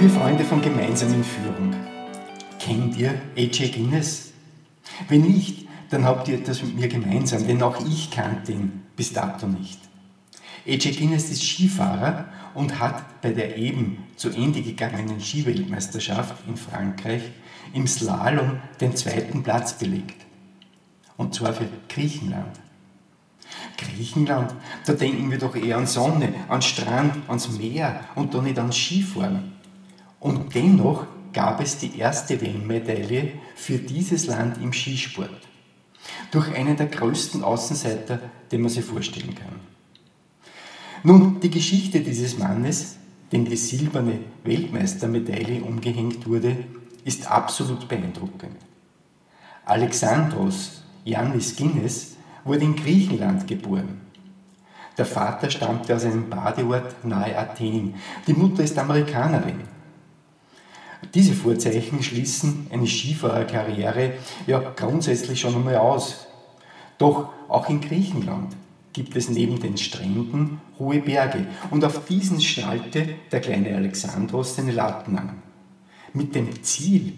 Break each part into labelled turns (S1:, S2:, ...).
S1: Liebe Freunde von gemeinsamen Führung, kennt ihr AJ Guinness? Wenn nicht, dann habt ihr etwas mit mir gemeinsam, denn auch ich kannte ihn bis dato nicht. AJ Guinness ist Skifahrer und hat bei der eben zu Ende gegangenen Skiweltmeisterschaft in Frankreich im Slalom den zweiten Platz belegt. Und zwar für Griechenland. Griechenland, da denken wir doch eher an Sonne, an Strand, ans Meer und doch nicht ans Skifahren. Und dennoch gab es die erste WM-Medaille für dieses Land im Skisport. Durch einen der größten Außenseiter, den man sich vorstellen kann. Nun, die Geschichte dieses Mannes, dem die silberne Weltmeistermedaille umgehängt wurde, ist absolut beeindruckend. Alexandros Yannis Guinness wurde in Griechenland geboren. Der Vater stammte aus einem Badeort nahe Athen. Die Mutter ist Amerikanerin. Diese Vorzeichen schließen eine Skifahrerkarriere ja grundsätzlich schon einmal aus. Doch auch in Griechenland gibt es neben den Stränden hohe Berge und auf diesen schnallte der kleine Alexandros seine Latten an, mit dem Ziel,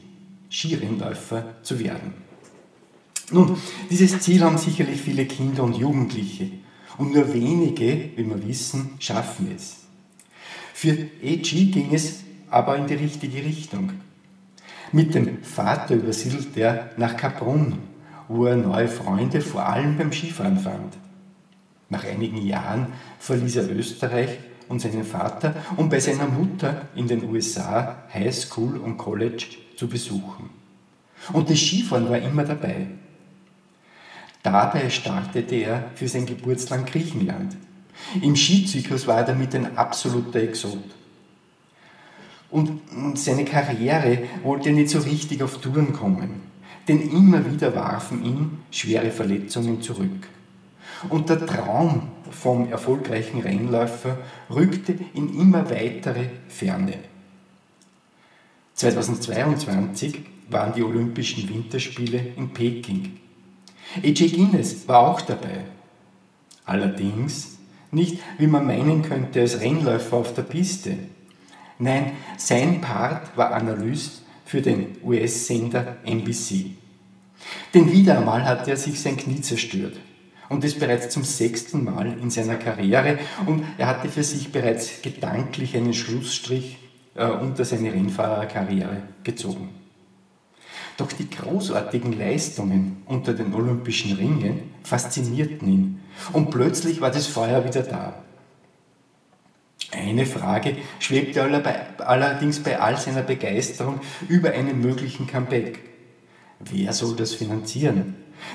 S1: Skirennläufer zu werden. Nun, dieses Ziel haben sicherlich viele Kinder und Jugendliche und nur wenige, wie wir wissen, schaffen es. Für AG ging es aber in die richtige Richtung. Mit dem Vater übersiedelte er nach Kaprun, wo er neue Freunde vor allem beim Skifahren fand. Nach einigen Jahren verließ er Österreich und seinen Vater, um bei seiner Mutter in den USA High School und College zu besuchen. Und das Skifahren war immer dabei. Dabei startete er für sein Geburtsland Griechenland. Im Skizyklus war er damit ein absoluter Exot. Und seine Karriere wollte nicht so richtig auf Touren kommen, denn immer wieder warfen ihn schwere Verletzungen zurück. Und der Traum vom erfolgreichen Rennläufer rückte in immer weitere Ferne. 2022 waren die Olympischen Winterspiele in Peking. A.J. Guinness war auch dabei. Allerdings nicht, wie man meinen könnte, als Rennläufer auf der Piste. Nein, sein Part war Analyst für den US-Sender NBC. Denn wieder einmal hat er sich sein Knie zerstört. Und das bereits zum sechsten Mal in seiner Karriere. Und er hatte für sich bereits gedanklich einen Schlussstrich äh, unter seine Rennfahrerkarriere gezogen. Doch die großartigen Leistungen unter den Olympischen Ringen faszinierten ihn. Und plötzlich war das Feuer wieder da. Eine Frage schwebte allerdings bei all seiner Begeisterung über einen möglichen Comeback. Wer soll das finanzieren?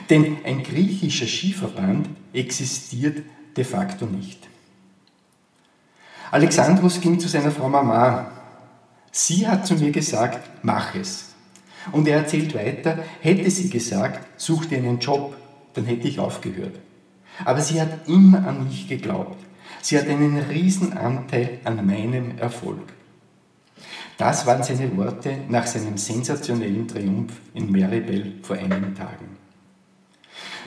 S1: Denn ein griechischer Skiverband existiert de facto nicht. Alexandros ging zu seiner Frau Mama. Sie hat zu mir gesagt, mach es. Und er erzählt weiter, hätte sie gesagt, such dir einen Job, dann hätte ich aufgehört. Aber sie hat immer an mich geglaubt. Sie hat einen riesen Anteil an meinem Erfolg. Das waren seine Worte nach seinem sensationellen Triumph in Maribel vor einigen Tagen.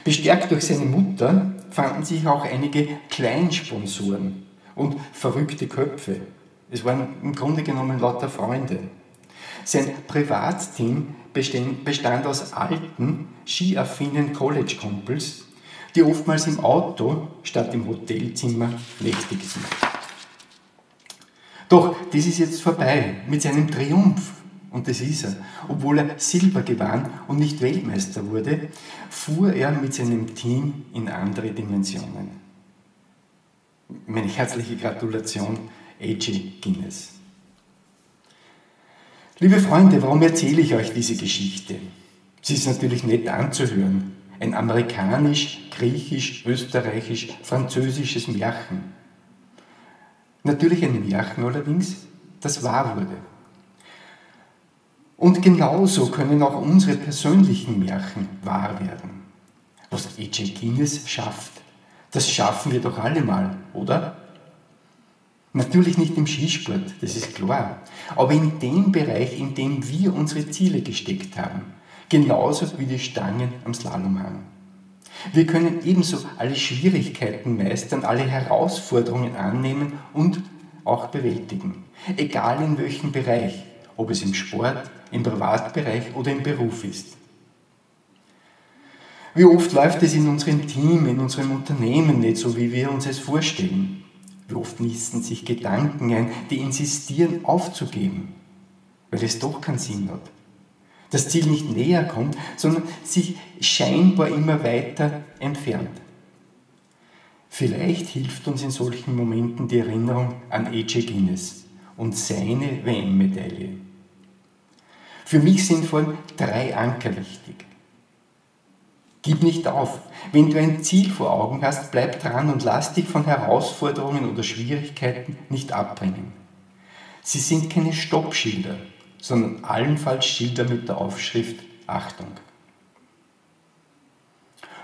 S1: Bestärkt durch seine Mutter fanden sich auch einige Kleinsponsoren und verrückte Köpfe. Es waren im Grunde genommen lauter Freunde. Sein Privatteam bestand aus alten, skiaffinen College-Kumpels, die oftmals im Auto statt im Hotelzimmer nächtigten. Doch das ist jetzt vorbei mit seinem Triumph. Und das ist er. Obwohl er Silber gewann und nicht Weltmeister wurde, fuhr er mit seinem Team in andere Dimensionen. Meine herzliche Gratulation, AJ Guinness. Liebe Freunde, warum erzähle ich euch diese Geschichte? Sie ist natürlich nett anzuhören. Ein amerikanisch, griechisch, österreichisch, französisches Märchen. Natürlich ein Märchen allerdings, das wahr wurde. Und genauso können auch unsere persönlichen Märchen wahr werden. Was E.J. Guinness schafft, das schaffen wir doch alle mal, oder? Natürlich nicht im Skisport, das ist klar, aber in dem Bereich, in dem wir unsere Ziele gesteckt haben, genauso wie die Stangen am Slalomhang. Wir können ebenso alle Schwierigkeiten meistern, alle Herausforderungen annehmen und auch bewältigen, egal in welchem Bereich, ob es im Sport, im Privatbereich oder im Beruf ist. Wie oft läuft es in unserem Team, in unserem Unternehmen nicht so, wie wir uns es vorstellen? Wie oft nisten sich Gedanken ein, die insistieren aufzugeben, weil es doch keinen Sinn hat? Das Ziel nicht näher kommt, sondern sich scheinbar immer weiter entfernt. Vielleicht hilft uns in solchen Momenten die Erinnerung an AJ Guinness und seine WM-Medaille. Für mich sind vor allem drei Anker wichtig. Gib nicht auf. Wenn du ein Ziel vor Augen hast, bleib dran und lass dich von Herausforderungen oder Schwierigkeiten nicht abbringen. Sie sind keine Stoppschilder, sondern allenfalls Schilder mit der Aufschrift Achtung.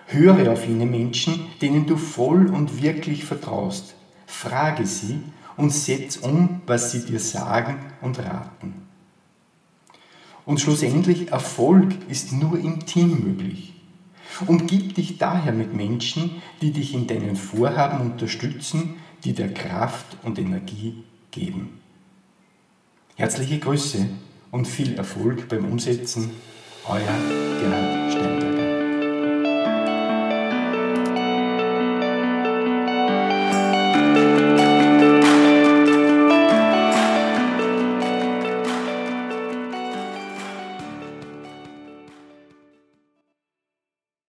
S1: Höre auf jene Menschen, denen du voll und wirklich vertraust. Frage sie und setz um, was sie dir sagen und raten. Und schlussendlich, Erfolg ist nur im Team möglich. Umgib dich daher mit Menschen, die dich in deinen Vorhaben unterstützen, die dir Kraft und Energie geben. Herzliche Grüße und viel Erfolg beim Umsetzen. Euer Gerhard